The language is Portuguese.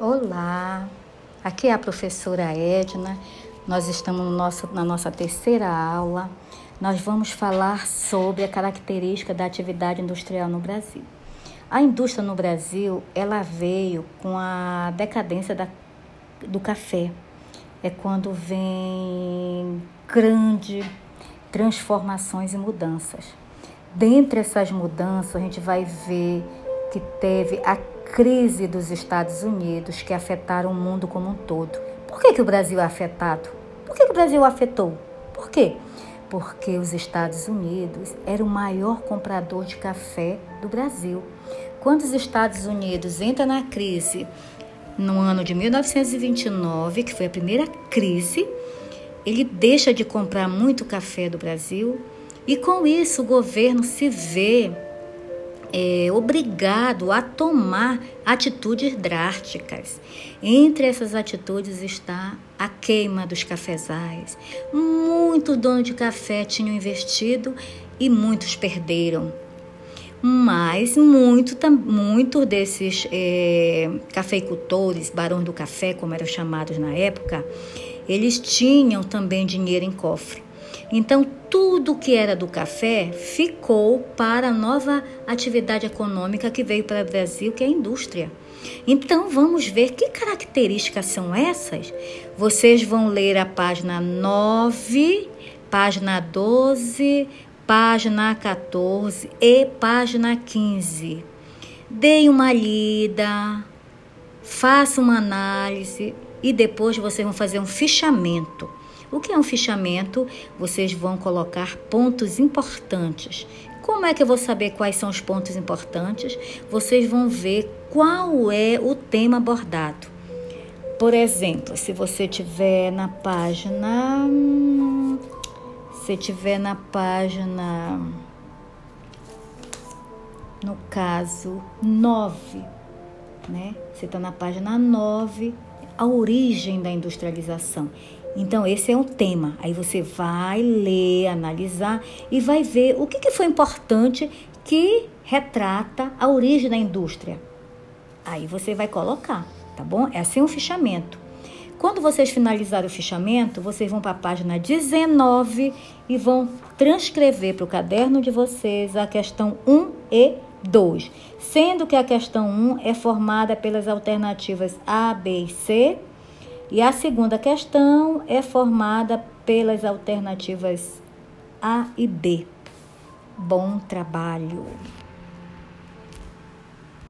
Olá, aqui é a professora Edna. Nós estamos no nosso, na nossa terceira aula. Nós vamos falar sobre a característica da atividade industrial no Brasil. A indústria no Brasil, ela veio com a decadência da, do café. É quando vem grandes transformações e mudanças. Dentre essas mudanças, a gente vai ver que teve a crise dos Estados Unidos que afetaram o mundo como um todo. Por que, que o Brasil é afetado? Por que, que o Brasil afetou? Por quê? Porque os Estados Unidos era o maior comprador de café do Brasil. Quando os Estados Unidos entram na crise no ano de 1929, que foi a primeira crise, ele deixa de comprar muito café do Brasil e com isso o governo se vê é, obrigado a tomar atitudes drásticas. Entre essas atitudes está a queima dos cafezais. Muitos donos de café tinham investido e muitos perderam. Mas muito, muito desses é, cafeicultores, barões do café, como eram chamados na época, eles tinham também dinheiro em cofre. Então, tudo que era do café ficou para a nova atividade econômica que veio para o Brasil, que é a indústria. Então, vamos ver que características são essas. Vocês vão ler a página 9, página 12, página 14 e página 15. Deem uma lida, faça uma análise e depois vocês vão fazer um fichamento. O que é um fichamento? Vocês vão colocar pontos importantes. Como é que eu vou saber quais são os pontos importantes? Vocês vão ver qual é o tema abordado. Por exemplo, se você tiver na página. Se tiver na página. No caso, 9, né? Você está na página 9, a origem da industrialização. Então, esse é um tema. Aí você vai ler, analisar e vai ver o que, que foi importante que retrata a origem da indústria. Aí você vai colocar, tá bom? É assim um fichamento. Quando vocês finalizarem o fichamento, vocês vão para a página 19 e vão transcrever para o caderno de vocês a questão 1 e 2, sendo que a questão 1 é formada pelas alternativas A, B e C e a segunda questão é formada pelas alternativas A e B. Bom trabalho!